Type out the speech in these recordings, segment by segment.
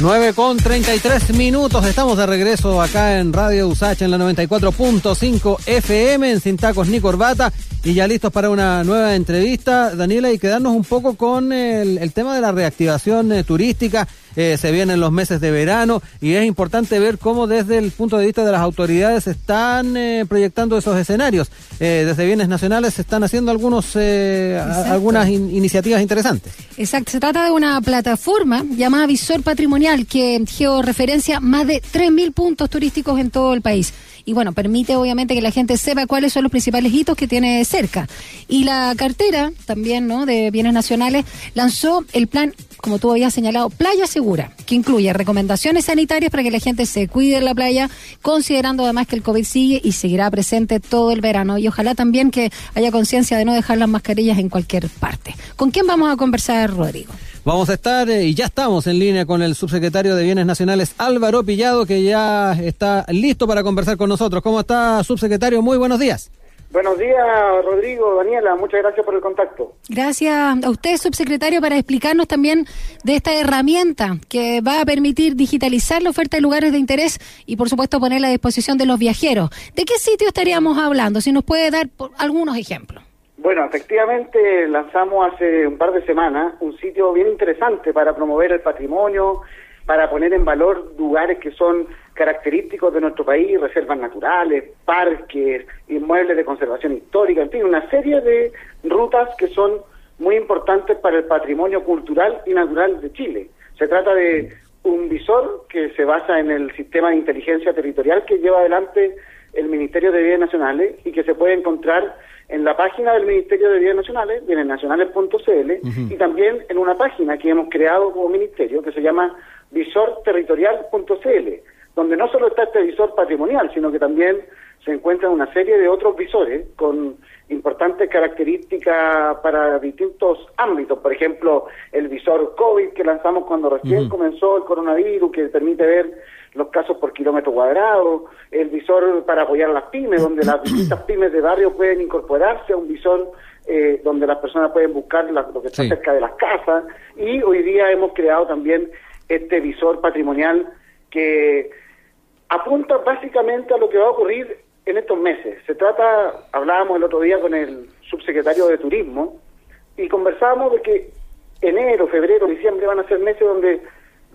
9 con 33 minutos, estamos de regreso acá en Radio Usach en la 94.5 FM en Sin Tacos ni Corbata y ya listos para una nueva entrevista, Daniela, y quedarnos un poco con el, tema de la reactivación eh, turística. Eh, se vienen los meses de verano y es importante ver cómo desde el punto de vista de las autoridades están eh, proyectando esos escenarios. desde bienes nacionales se están haciendo algunos algunas iniciativas interesantes. Exacto, se trata de una plataforma llamada Visor Patrimonial que georreferencia más de 3.000 puntos turísticos en todo el país y bueno, permite obviamente que la gente sepa cuáles son los principales hitos que tiene cerca. Y la cartera también, ¿no? De bienes nacionales lanzó el plan como tú habías señalado, Playa Segura, que incluye recomendaciones sanitarias para que la gente se cuide en la playa, considerando además que el COVID sigue y seguirá presente todo el verano. Y ojalá también que haya conciencia de no dejar las mascarillas en cualquier parte. ¿Con quién vamos a conversar, Rodrigo? Vamos a estar eh, y ya estamos en línea con el subsecretario de Bienes Nacionales Álvaro Pillado, que ya está listo para conversar con nosotros. ¿Cómo está, subsecretario? Muy buenos días. Buenos días, Rodrigo, Daniela, muchas gracias por el contacto. Gracias a usted, subsecretario, para explicarnos también de esta herramienta que va a permitir digitalizar la oferta de lugares de interés y, por supuesto, ponerla a disposición de los viajeros. ¿De qué sitio estaríamos hablando? Si nos puede dar algunos ejemplos. Bueno, efectivamente lanzamos hace un par de semanas un sitio bien interesante para promover el patrimonio, para poner en valor lugares que son característicos de nuestro país, reservas naturales, parques, inmuebles de conservación histórica, en fin, una serie de rutas que son muy importantes para el patrimonio cultural y natural de Chile. Se trata de un visor que se basa en el sistema de inteligencia territorial que lleva adelante el Ministerio de Bienes Nacionales y que se puede encontrar en la página del Ministerio de Bienes Nacionales, bienesnacionales.cl, y también en una página que hemos creado como ministerio que se llama visorterritorial.cl, donde no solo está este visor patrimonial, sino que también se encuentran una serie de otros visores con importantes características para distintos ámbitos. Por ejemplo, el visor COVID que lanzamos cuando recién comenzó el coronavirus, que permite ver los casos por kilómetro cuadrado, el visor para apoyar a las pymes, donde las distintas pymes de barrio pueden incorporarse a un visor eh, donde las personas pueden buscar lo que está cerca de las casas. Y hoy día hemos creado también este visor patrimonial que apunta básicamente a lo que va a ocurrir en estos meses. Se trata, hablábamos el otro día con el subsecretario de Turismo y conversábamos de que enero, febrero, diciembre van a ser meses donde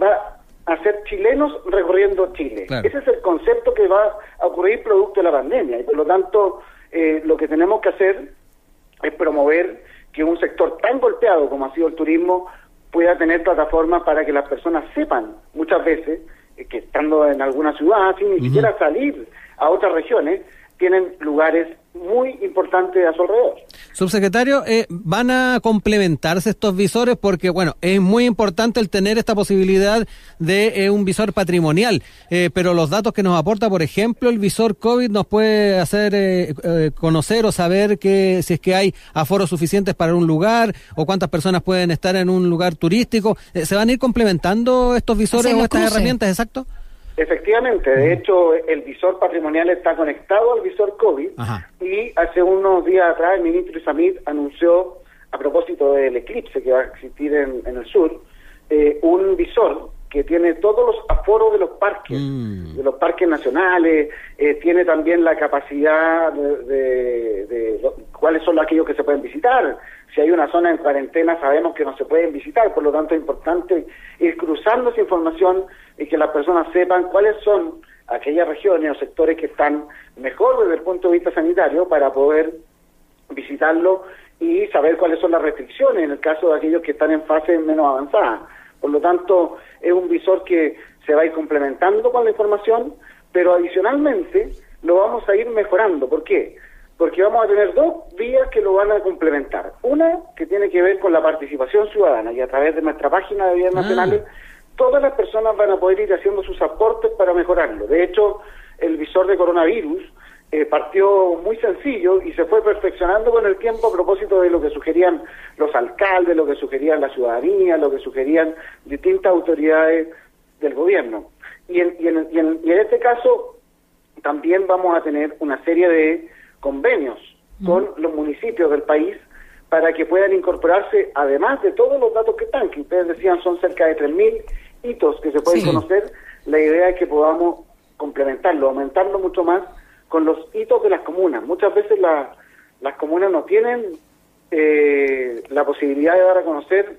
va a ser chilenos recorriendo Chile. Ese es el concepto que va a ocurrir producto de la pandemia y por lo tanto eh, lo que tenemos que hacer es promover que un sector tan golpeado como ha sido el turismo pueda tener plataformas para que las personas sepan muchas veces eh, que estando en alguna ciudad sin ni siquiera salir a otras regiones tienen lugares muy importantes a su alrededor. Subsecretario, eh, ¿van a complementarse estos visores? Porque, bueno, es muy importante el tener esta posibilidad de eh, un visor patrimonial, eh, pero los datos que nos aporta, por ejemplo, el visor COVID nos puede hacer conocer o saber que si es que hay aforos suficientes para un lugar o cuántas personas pueden estar en un lugar turístico. ¿Se van a ir complementando estos visores o estas herramientas, exacto? Efectivamente, de hecho el visor patrimonial está conectado al visor COVID y hace unos días atrás el ministro Isamid anunció, a propósito del eclipse que va a existir en, el sur, eh, un visor que tiene todos los aforos de los parques, mm. de los parques nacionales, eh, tiene también la capacidad de, de, cuáles son aquellos que se pueden visitar. Si hay una zona en cuarentena sabemos que no se pueden visitar, por lo tanto es importante ir cruzando esa información y que las personas sepan cuáles son aquellas regiones o sectores que están mejor desde el punto de vista sanitario para poder visitarlo y saber cuáles son las restricciones en el caso de aquellos que están en fase menos avanzada. Por lo tanto, es un visor que se va a ir complementando con la información, pero adicionalmente lo vamos a ir mejorando. ¿Por qué? Porque vamos a tener dos vías que lo van a complementar. Una que tiene que ver con la participación ciudadana y a través de nuestra página de bienes ah. nacionales todas las personas van a poder ir haciendo sus aportes para mejorarlo. De hecho, el visor de coronavirus eh, partió muy sencillo y se fue perfeccionando con el tiempo a propósito de lo que sugerían los alcaldes, lo que sugerían la ciudadanía, lo que sugerían distintas autoridades del gobierno. Y en, y en, y en, y en este caso también vamos a tener una serie de convenios con los municipios del país para que puedan incorporarse, además de todos los datos que están, que ustedes decían son cerca de 3.000 hitos que se pueden conocer, la idea es que podamos complementarlo, aumentarlo mucho más con los hitos de las comunas. Muchas veces las comunas no tienen eh, la posibilidad de dar a conocer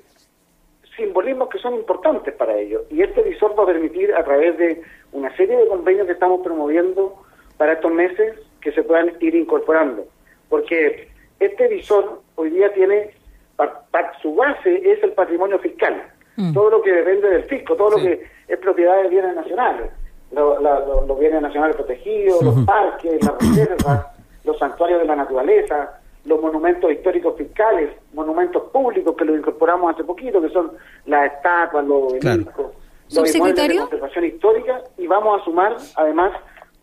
simbolismos que son importantes para ellos. Y este visor va a permitir, a través de una serie de convenios que estamos promoviendo para estos meses, que se puedan ir incorporando. Porque este visor hoy día tiene, su base es el patrimonio fiscal. Mm. Todo lo que depende del fisco, todo lo que es propiedad de bienes nacionales. Los bienes nacionales protegidos, los parques, las reservas, los santuarios de la naturaleza, los monumentos históricos fiscales, monumentos públicos que los incorporamos hace poquito, que son las estatuas, los obeliscos, los inmuebles de conservación histórica, y vamos a sumar además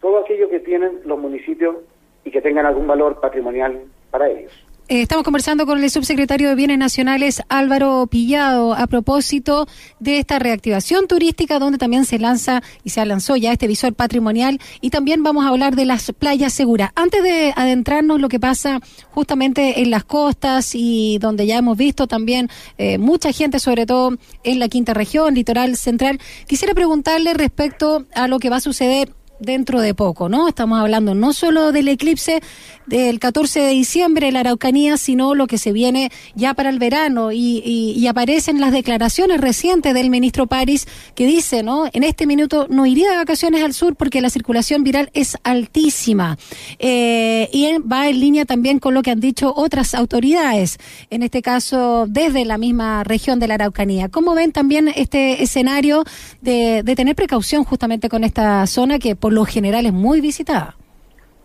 todo aquello que tienen los municipios y que tengan algún valor patrimonial para ellos. Eh, estamos conversando con el subsecretario de Bienes Nacionales Álvaro Pillado a propósito de esta reactivación turística donde también se lanza y se lanzó ya este visor patrimonial y también vamos a hablar de las playas seguras. Antes de adentrarnos lo que pasa justamente en las costas y donde ya hemos visto también eh, mucha gente, sobre todo en la quinta región, litoral central, quisiera preguntarle respecto a lo que va a suceder dentro de poco, ¿no? Estamos hablando no solo del eclipse del 14 de diciembre en la Araucanía, sino lo que se viene ya para el verano y, aparecen las declaraciones recientes del ministro París que dice, ¿no? En este minuto no iría de vacaciones al sur porque la circulación viral es altísima eh, y va en línea también con lo que han dicho otras autoridades, en este caso desde la misma región de la Araucanía. ¿Cómo ven también este escenario de tener precaución justamente con esta zona que por lo general es muy visitada.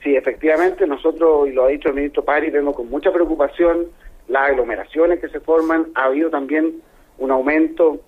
Sí, efectivamente, nosotros, y lo ha dicho el ministro Pari, vemos con mucha preocupación las aglomeraciones que se forman, ha habido también un aumento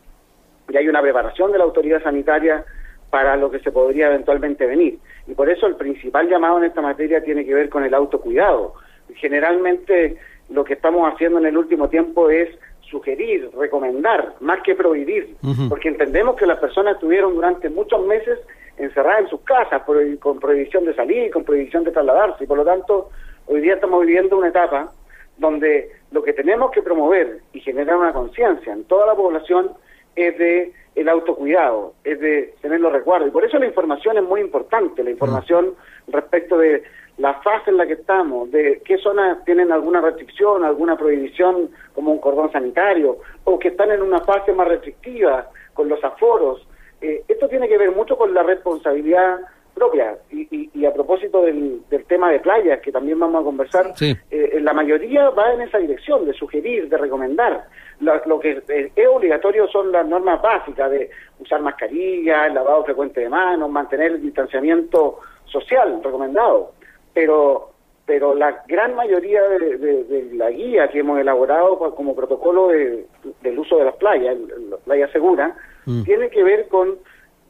y hay una preparación de la autoridad sanitaria para lo que se podría eventualmente venir. Y por eso el principal llamado en esta materia tiene que ver con el autocuidado. Generalmente lo que estamos haciendo en el último tiempo es sugerir, recomendar, más que prohibir, porque entendemos que las personas estuvieron durante muchos meses encerradas en sus casas con prohibición de salir, con prohibición de trasladarse, y por lo tanto hoy día estamos viviendo una etapa donde lo que tenemos que promover y generar una conciencia en toda la población es de el autocuidado, es de tener los recuerdos. Y por eso la información es muy importante, la información respecto de la fase en la que estamos, de qué zonas tienen alguna restricción, alguna prohibición como un cordón sanitario, o que están en una fase más restrictiva con los aforos. Eh, esto tiene que ver mucho con la responsabilidad propia. Y, a propósito del, tema de playas, que también vamos a conversar, eh, la mayoría va en esa dirección, de sugerir, de recomendar. Lo, que es obligatorio son las normas básicas de usar mascarilla, el lavado frecuente de manos, mantener el distanciamiento social recomendado pero pero la gran mayoría de, la guía que hemos elaborado como protocolo del uso de las playas, la playa segura, mm. tiene que ver con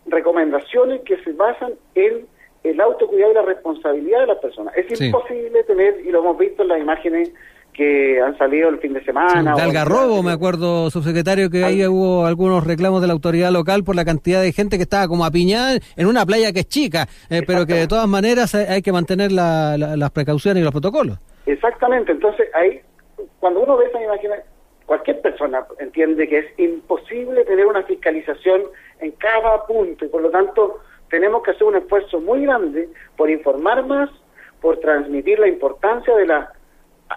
recomendaciones que se basan en el autocuidado y la responsabilidad de las personas. Es imposible tener, y lo hemos visto en las imágenes que han salido el fin de semana. de Algarrobo, me acuerdo, subsecretario, que ahí hubo algunos reclamos de la autoridad local por la cantidad de gente que estaba como apiñada en una playa que es chica, eh, pero que de todas maneras hay que mantener las precauciones y los protocolos. Exactamente, entonces ahí, cuando uno ve esa imagen, cualquier persona entiende que es imposible tener una fiscalización en cada punto y por lo tanto tenemos que hacer un esfuerzo muy grande por informar más, por transmitir la importancia de la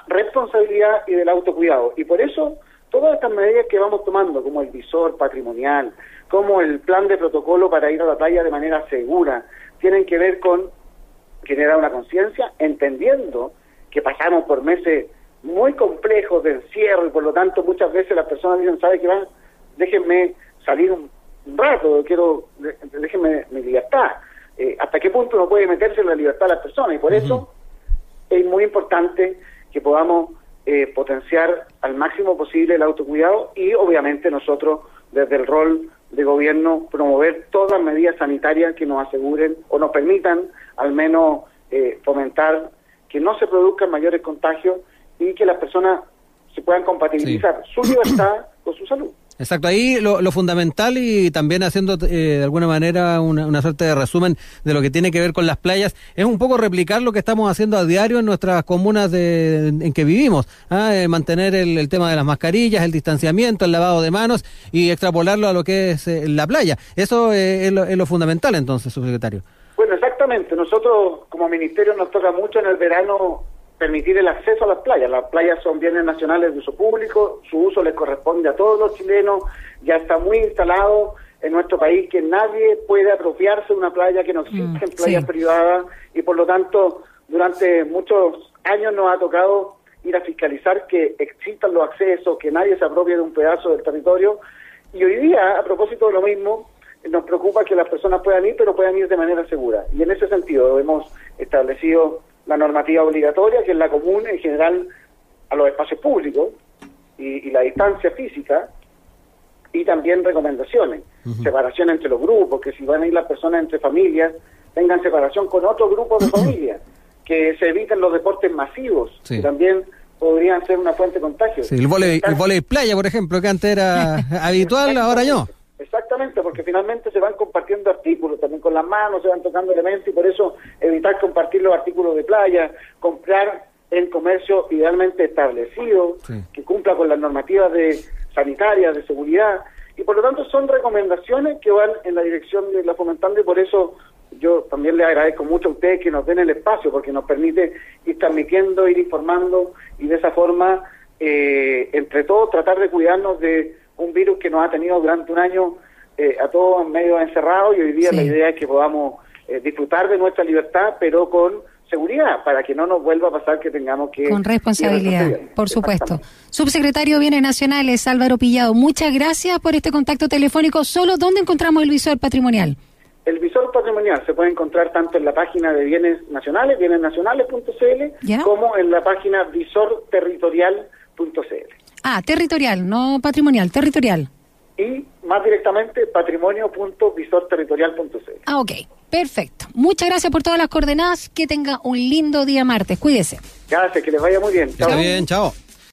responsabilidad y del autocuidado. Y por eso todas estas medidas que vamos tomando, como el visor patrimonial, como el plan de protocolo para ir a la playa de manera segura, tienen que ver con generar una conciencia, entendiendo que pasamos por meses muy complejos de encierro y por lo tanto muchas veces las personas dicen, ¿sabe qué va? Déjenme salir un, rato, quiero, déjenme mi libertad. Eh, ¿Hasta qué punto uno puede meterse en la libertad de las personas? Y por eso es muy importante que podamos eh, potenciar al máximo posible el autocuidado y obviamente nosotros desde el rol de gobierno promover todas las medidas sanitarias que nos aseguren o nos permitan al menos eh, fomentar que no se produzcan mayores contagios y que las personas se puedan compatibilizar su libertad con su salud. Exacto, ahí lo, fundamental y también haciendo eh, de alguna manera una, suerte de resumen de lo que tiene que ver con las playas, es un poco replicar lo que estamos haciendo a diario en nuestras comunas de, en que vivimos, ¿ah? eh, mantener el, tema de las mascarillas, el distanciamiento, el lavado de manos y extrapolarlo a lo que es eh, la playa. Eso es lo, es, lo, fundamental entonces, subsecretario. Bueno, exactamente. Nosotros como ministerio nos toca mucho en el verano permitir el acceso a las playas. Las playas son bienes nacionales de uso público, su uso les corresponde a todos los chilenos, ya está muy instalado en nuestro país que nadie puede apropiarse de una playa que no existe mm, en playas privadas y por lo tanto durante muchos años nos ha tocado ir a fiscalizar que existan los accesos, que nadie se apropie de un pedazo del territorio y hoy día, a propósito de lo mismo, nos preocupa que las personas puedan ir, pero puedan ir de manera segura. Y en ese sentido hemos establecido la normativa obligatoria, que es la común en general a los espacios públicos y, la distancia física, y también recomendaciones, separación entre los grupos, que si van a ir las personas entre familias, tengan separación con otro grupo de familias, que se eviten los deportes masivos, que también podrían ser una fuente de contagio. el vole, el playa, por ejemplo, que antes era habitual, ahora no. Exactamente, porque finalmente se van compartiendo artículos, también con las manos se van tocando elementos y por eso evitar compartir los artículos de playa, comprar en comercio idealmente establecido, que cumpla con las normativas de sanitarias, de seguridad, y por lo tanto son recomendaciones que van en la dirección de la fomentando y por eso yo también le agradezco mucho a ustedes que nos den el espacio, porque nos permite ir transmitiendo, ir informando y de esa forma, eh, entre todos, tratar de cuidarnos de un virus que nos ha tenido durante un año eh, a todos medio encerrados y hoy día la idea es que podamos eh, disfrutar de nuestra libertad, pero con seguridad, para que no nos vuelva a pasar que tengamos que... Con responsabilidad, por supuesto. Subsecretario de Bienes Nacionales, Álvaro Pillado, muchas gracias por este contacto telefónico. ¿Solo dónde encontramos el visor patrimonial? El visor patrimonial se puede encontrar tanto en la página de Bienes Nacionales, bienesnacionales.cl, como en la página visorterritorial.cl. Ah, territorial, no patrimonial, territorial. Y más directamente, patrimonio.visorterritorial.cl. Ah, ok, perfecto. Muchas gracias por todas las coordenadas. Que tenga un lindo día martes. Cuídese. Gracias, que les vaya muy bien. Está bien, chao.